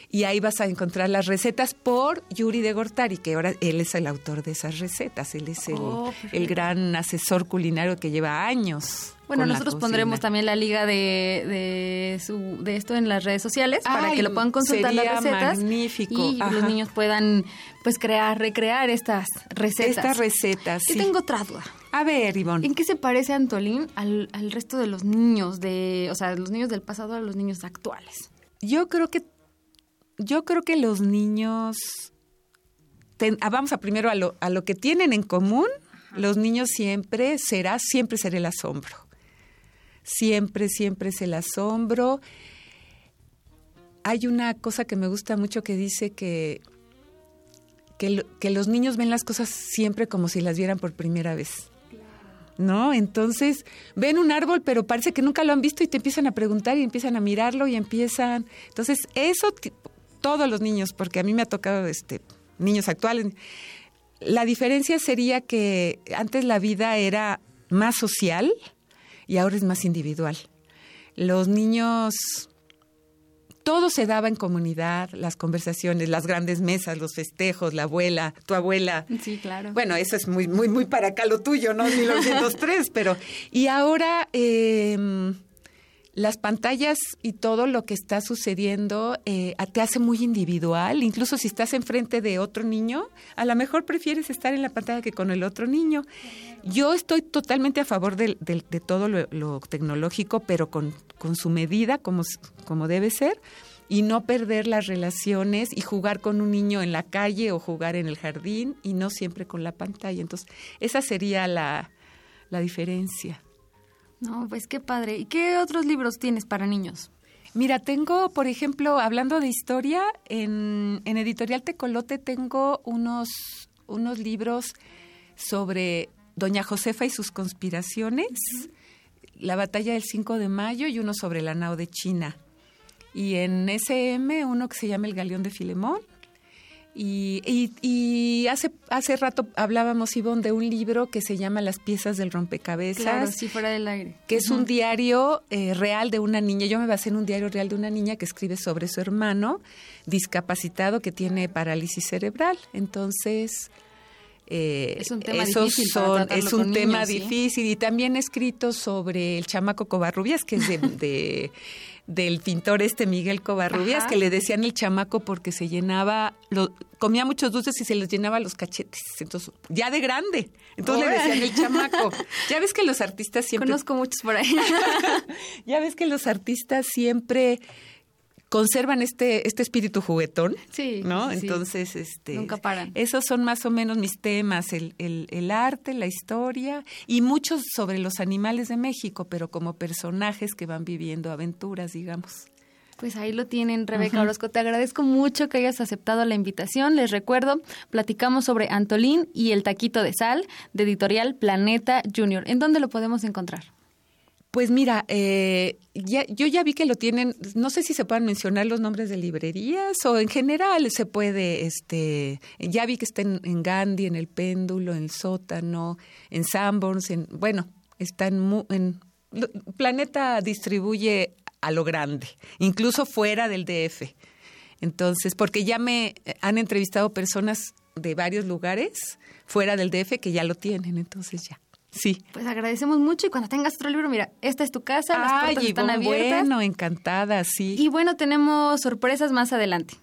y ahí vas a encontrar las recetas por Yuri de Gortari, que ahora él es el autor de esas recetas, él es el, oh, el gran asesor culinario que lleva años. Bueno, nosotros pondremos también la liga de, de, su, de esto en las redes sociales para que lo puedan consultar las recetas magnífico. y los niños puedan pues crear, recrear estas recetas. Estas recetas. Yo tengo otra duda. A ver, Ivonne. ¿En qué se parece Antolín al, al resto de los niños de, o sea, los niños del pasado a los niños actuales? Yo creo que yo creo que los niños, ah, vamos a primero a lo, a lo que tienen en común, los niños siempre será, siempre será el asombro. Siempre, siempre es el asombro. Hay una cosa que me gusta mucho que dice que, que, que los niños ven las cosas siempre como si las vieran por primera vez. ¿No? Entonces ven un árbol, pero parece que nunca lo han visto y te empiezan a preguntar y empiezan a mirarlo y empiezan. Entonces, eso todos los niños, porque a mí me ha tocado este, niños actuales. La diferencia sería que antes la vida era más social y ahora es más individual. Los niños, todo se daba en comunidad, las conversaciones, las grandes mesas, los festejos, la abuela, tu abuela. Sí, claro. Bueno, eso es muy, muy, muy para acá lo tuyo, ¿no? <laughs> 1903, pero... Y ahora... Eh, las pantallas y todo lo que está sucediendo eh, te hace muy individual. Incluso si estás enfrente de otro niño, a lo mejor prefieres estar en la pantalla que con el otro niño. Yo estoy totalmente a favor de, todo lo, tecnológico, pero con, su medida, como, como debe ser, y no perder las relaciones y jugar con un niño en la calle o jugar en el jardín y no siempre con la pantalla. Entonces, esa sería la diferencia. No, pues qué padre. ¿Y qué otros libros tienes para niños? Mira, tengo, por ejemplo, hablando de historia, en, Editorial Tecolote tengo unos, unos libros sobre Doña Josefa y sus conspiraciones, la batalla del 5 de mayo y uno sobre la nao de China. Y en SM uno que se llama El Galeón de Filemón y, y, hace, hace rato hablábamos, Ivonne, de un libro que se llama Las piezas del rompecabezas. Claro, sí, fuera del aire. Que es un diario eh, real de una niña. Yo me basé en un diario real de una niña que escribe sobre su hermano discapacitado que tiene parálisis cerebral. Entonces... Eh, es un tema difícil. es un tema difícil y también he escrito sobre el chamaco Covarrubias, que es de <laughs> del pintor este Miguel Covarrubias, que le decían el chamaco porque se llenaba, lo, comía muchos dulces y se les llenaba los cachetes. Entonces, ya de grande. Entonces le decían el chamaco. <laughs> Ya ves que los artistas siempre. Conozco muchos por ahí. <laughs> ya ves que los artistas siempre conservan este, este espíritu juguetón. Sí. ¿No? Entonces, este. Nunca paran. Esos son más o menos mis temas: el, el, el, arte, la historia y muchos sobre los animales de México, pero como personajes que van viviendo aventuras, digamos. Pues ahí lo tienen, Rebeca Orozco. Te agradezco mucho que hayas aceptado la invitación. Les recuerdo, platicamos sobre Antolín y el taquito de sal de editorial Planeta Junior. ¿En dónde lo podemos encontrar? Pues mira, eh, ya, yo ya vi que lo tienen, no sé si se pueden mencionar los nombres de librerías o en general se puede, este, ya vi que está en, Gandhi, en El Péndulo, en El Sótano, en Sanborns, en, bueno, está en, Planeta distribuye a lo grande, incluso fuera del DF. Entonces, porque ya me han entrevistado personas de varios lugares fuera del DF que ya lo tienen, entonces ya. Sí. Pues agradecemos mucho y cuando tengas otro libro, mira, esta es tu casa, las puertas están abiertas. Bueno, encantada, sí. Y bueno, tenemos sorpresas más adelante.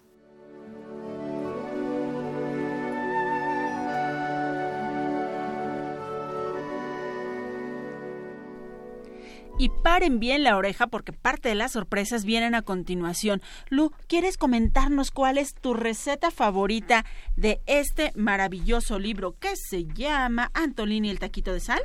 Y paren bien la oreja porque parte de las sorpresas vienen a continuación. Lu, ¿quieres comentarnos cuál es tu receta favorita de este maravilloso libro que se llama Antolini el taquito de sal?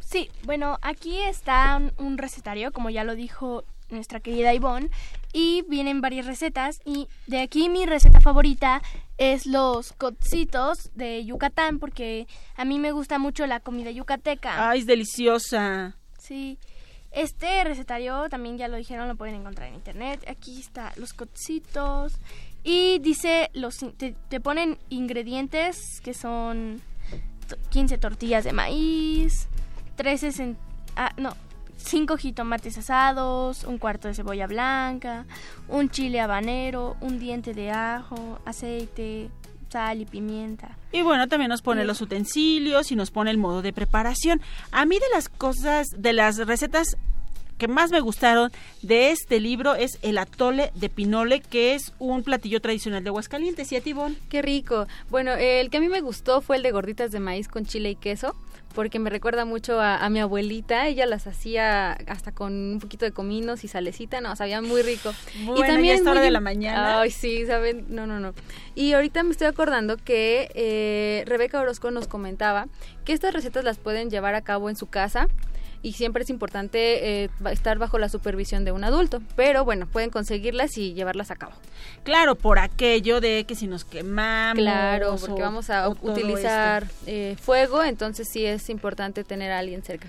Sí, bueno, aquí está un, recetario, como ya lo dijo nuestra querida Ivonne, y vienen varias recetas y de aquí mi receta favorita es los cocitos de Yucatán porque a mí me gusta mucho la comida yucateca. Ay, es deliciosa. Sí. Este recetario también ya lo dijeron, lo pueden encontrar en internet. Aquí está los cocitos y dice los te, ponen ingredientes que son t- 15 tortillas de maíz, 13 cen- ah, no, 5 jitomates asados, un cuarto de cebolla blanca, un chile habanero, un diente de ajo, aceite, sal y pimienta. Y bueno, también nos pone Sí. los utensilios y nos pone el modo de preparación. A mí de las cosas, de las recetas que más me gustaron de este libro es el atole de pinole, que es un platillo tradicional de Aguascalientes. ¿Y a ti, Bon? Qué rico. Bueno, el que a mí me gustó fue el de gorditas de maíz con chile y queso, porque me recuerda mucho a, a mi abuelita. Ella las hacía hasta con un poquito de cominos y salecita, no, sabía muy rico. Bueno, ya es muy hora de im- la mañana. Ay, sí, saben, no, no, no. Y ahorita me estoy acordando que eh, Rebeca Orozco nos comentaba que estas recetas las pueden llevar a cabo en su casa y siempre es importante eh, estar bajo la supervisión de un adulto, pero bueno, pueden conseguirlas y llevarlas a cabo. Claro, por aquello de que si nos quemamos. Claro, porque o- vamos a utilizar eh, fuego, entonces sí es importante tener a alguien cerca.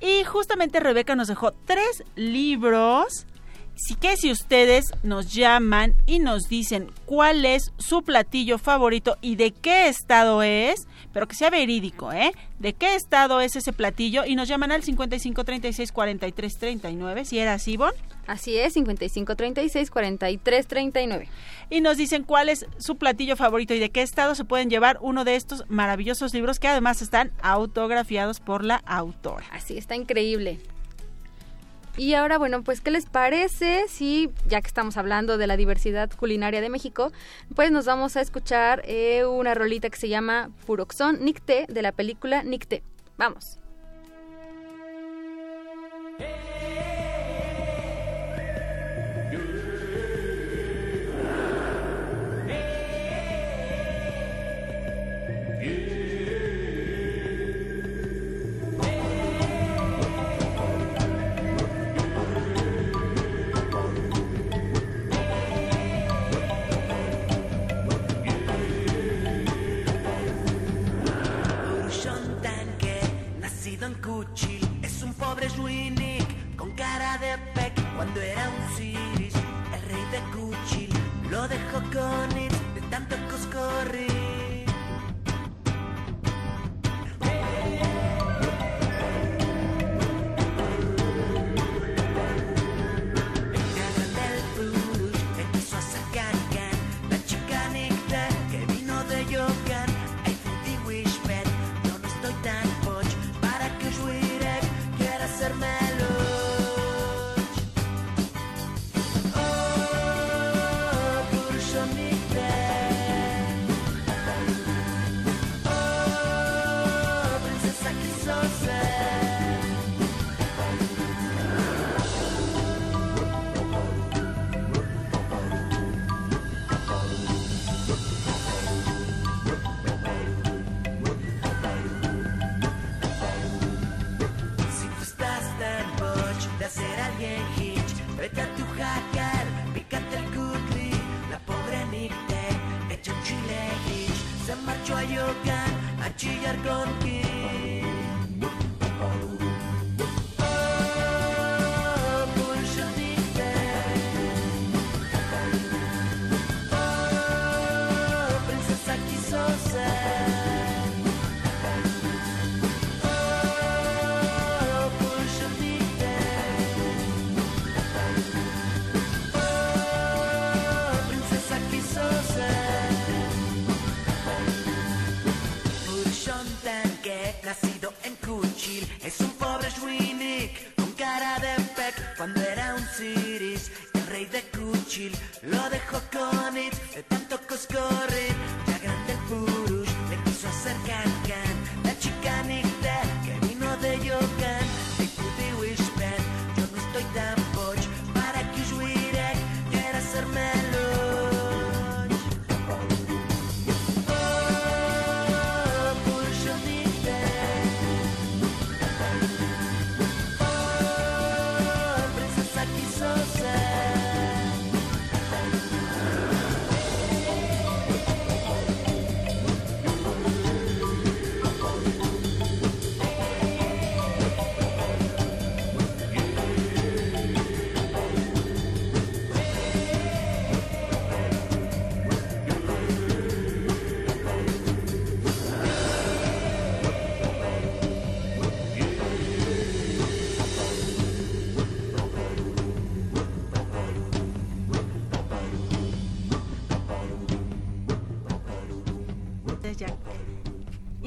Y justamente Rebeca nos dejó tres libros. Así que si ustedes nos llaman y nos dicen cuál es su platillo favorito y de qué estado es, pero que sea verídico, ¿eh? ¿De qué estado es ese platillo? Y nos llaman al 55 36 43 39, si era así, Bon. Así es, 55 36 43 39. Y nos dicen cuál es su platillo favorito y de qué estado se pueden llevar uno de estos maravillosos libros que además están autografiados por la autora. Así está increíble. Y ahora, bueno, pues, ¿qué les parece si, ya que estamos hablando de la diversidad culinaria de México, pues nos vamos a escuchar eh, una rolita que se llama Puroxón Nicté de la película Nicté. Vamos. Lo dejó con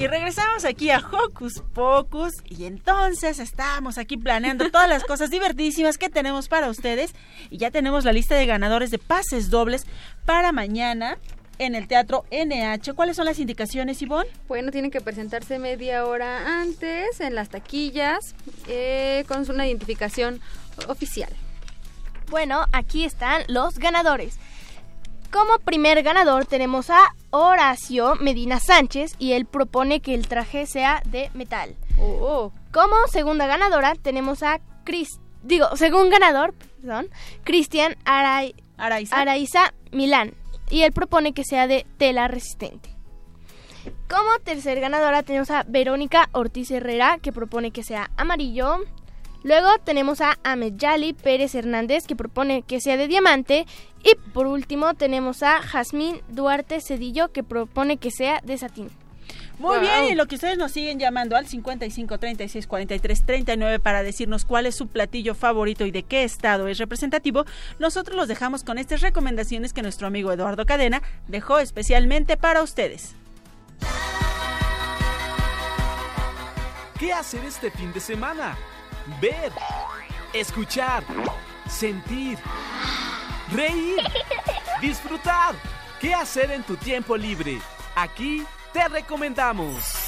Y regresamos aquí a Hocus Pocus y entonces estamos aquí planeando todas las cosas divertidísimas que tenemos para ustedes y ya tenemos la lista de ganadores de pases dobles para mañana en el Teatro NH. ¿Cuáles son las indicaciones, Ivonne? Bueno, tienen que presentarse media hora antes en las taquillas eh, con una identificación oficial. Bueno, aquí están los ganadores. Como primer ganador tenemos a Horacio Medina Sánchez y él propone que el traje sea de metal. Oh, Como segunda ganadora tenemos a Chris, digo, según ganador, perdón, Cristian Arai- Araiza. Araiza Milán y él propone que sea de tela resistente. Como tercer ganadora tenemos a Verónica Ortiz Herrera que propone que sea amarillo. Luego tenemos a Ameyali Pérez Hernández que propone que sea de diamante. Y por último tenemos a Jazmín Duarte Cedillo que propone que sea de satín. Muy Wow. bien, y lo que ustedes nos siguen llamando al 55 36 43 39 para decirnos cuál es su platillo favorito y de qué estado es representativo, nosotros los dejamos con estas recomendaciones que nuestro amigo Eduardo Cadena dejó especialmente para ustedes. ¿Qué hacer este fin de semana? Ver, escuchar, sentir, reír, <laughs> disfrutar. ¿Qué hacer en tu tiempo libre? Aquí te recomendamos.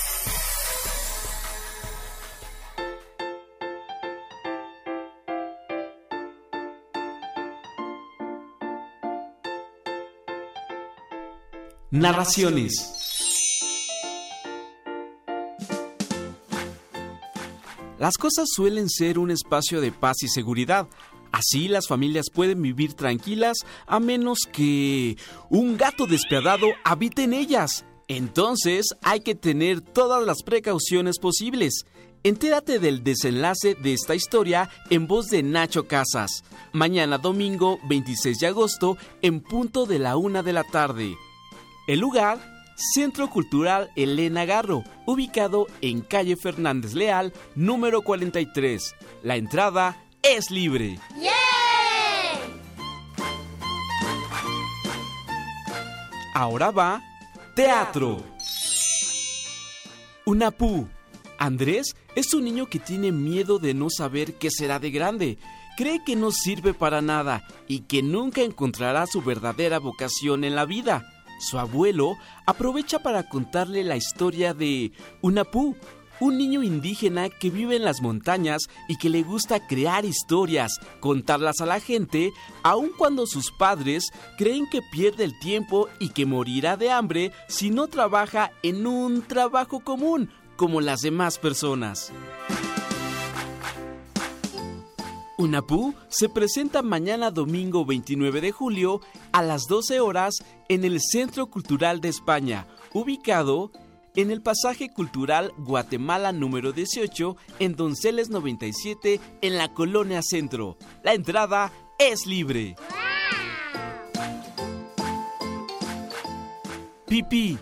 Narraciones. Las cosas suelen ser un espacio de paz y seguridad. Así las familias pueden vivir tranquilas a menos que un gato despiadado habite en ellas. Entonces hay que tener todas las precauciones posibles. Entérate del desenlace de esta historia en voz de Nacho Casas. Mañana domingo 26 de agosto en punto de la una de la tarde. El lugar, Centro Cultural Elena Garro, ubicado en calle Fernández Leal, número 43. La entrada es libre. Ahora va teatro. Unapú. Andrés es un niño que tiene miedo de no saber qué será de grande. Cree que no sirve para nada y que nunca encontrará su verdadera vocación en la vida. Su abuelo aprovecha para contarle la historia de Unapú, un niño indígena que vive en las montañas y que le gusta crear historias, contarlas a la gente, aun cuando sus padres creen que pierde el tiempo y que morirá de hambre si no trabaja en un trabajo común como las demás personas. Unapú se presenta mañana domingo 29 de julio a las 12 horas en el Centro Cultural de España, ubicado en el pasaje cultural Guatemala número 18 en Donceles 97 en la Colonia Centro. La entrada es libre. Pipí.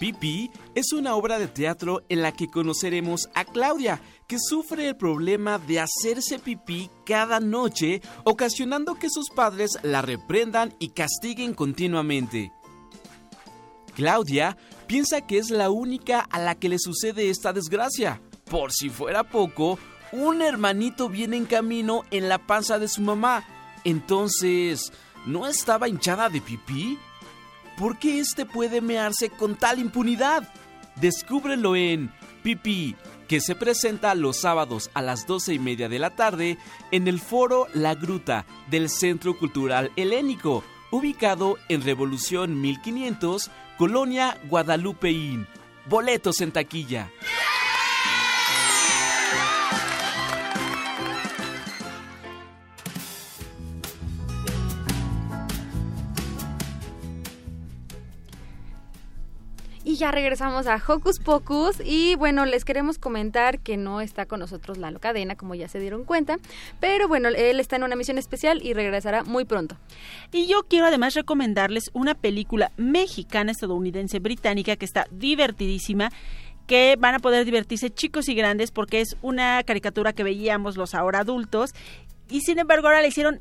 Pipí es una obra de teatro en la que conoceremos a Claudia, que sufre el problema de hacerse pipí cada noche, ocasionando que sus padres la reprendan y castiguen continuamente. Claudia piensa que es la única a la que le sucede esta desgracia. Por si fuera poco, un hermanito viene en camino en la panza de su mamá. Entonces, ¿no estaba hinchada de pipí? ¿Por qué este puede mearse con tal impunidad? Descúbrelo en Pipí, que se presenta los sábados a las doce y media de la tarde en el foro La Gruta del Centro Cultural Helénico, ubicado en Revolución 1500, Colonia Guadalupeín. Boletos en taquilla. Y ya regresamos a Hocus Pocus. Y bueno, les queremos comentar que no está con nosotros Lalo Cadena, como ya se dieron cuenta, pero bueno, él está en una misión especial y regresará muy pronto. Y yo quiero además recomendarles una película mexicana, estadounidense, británica que está divertidísima que van a poder divertirse chicos y grandes porque es una caricatura que veíamos los ahora adultos. Y sin embargo ahora le hicieron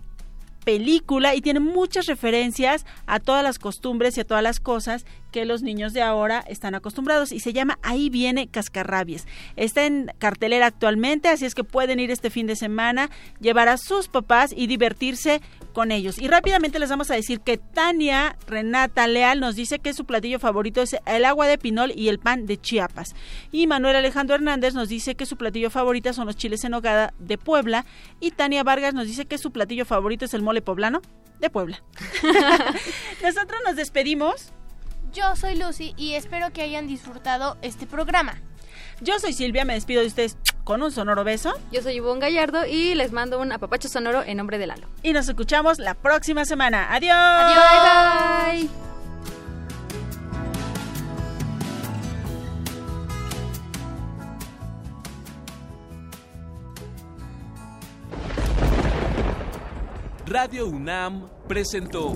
película y tiene muchas referencias a todas las costumbres y a todas las cosas que los niños de ahora están acostumbrados y se llama Ahí viene Cascarrabies. Está en cartelera actualmente, así es que pueden ir este fin de semana, llevar a sus papás y divertirse con ellos. Y rápidamente les vamos a decir que Tania Renata Leal nos dice que su platillo favorito es el agua de pinol y el pan de Chiapas. Y Manuel Alejandro Hernández nos dice que su platillo favorito son los chiles en hogada de Puebla. Y Tania Vargas nos dice que su platillo favorito es el mole poblano de Puebla. <laughs> <laughs> Nosotros nos despedimos. Yo soy Lucy y espero que hayan disfrutado este programa. Yo soy Silvia, me despido de ustedes con un sonoro beso. Yo soy Ivonne Gallardo y les mando un apapacho sonoro en nombre de Lalo. Y nos escuchamos la próxima semana. Adiós. Adiós. Bye. Radio UNAM presentó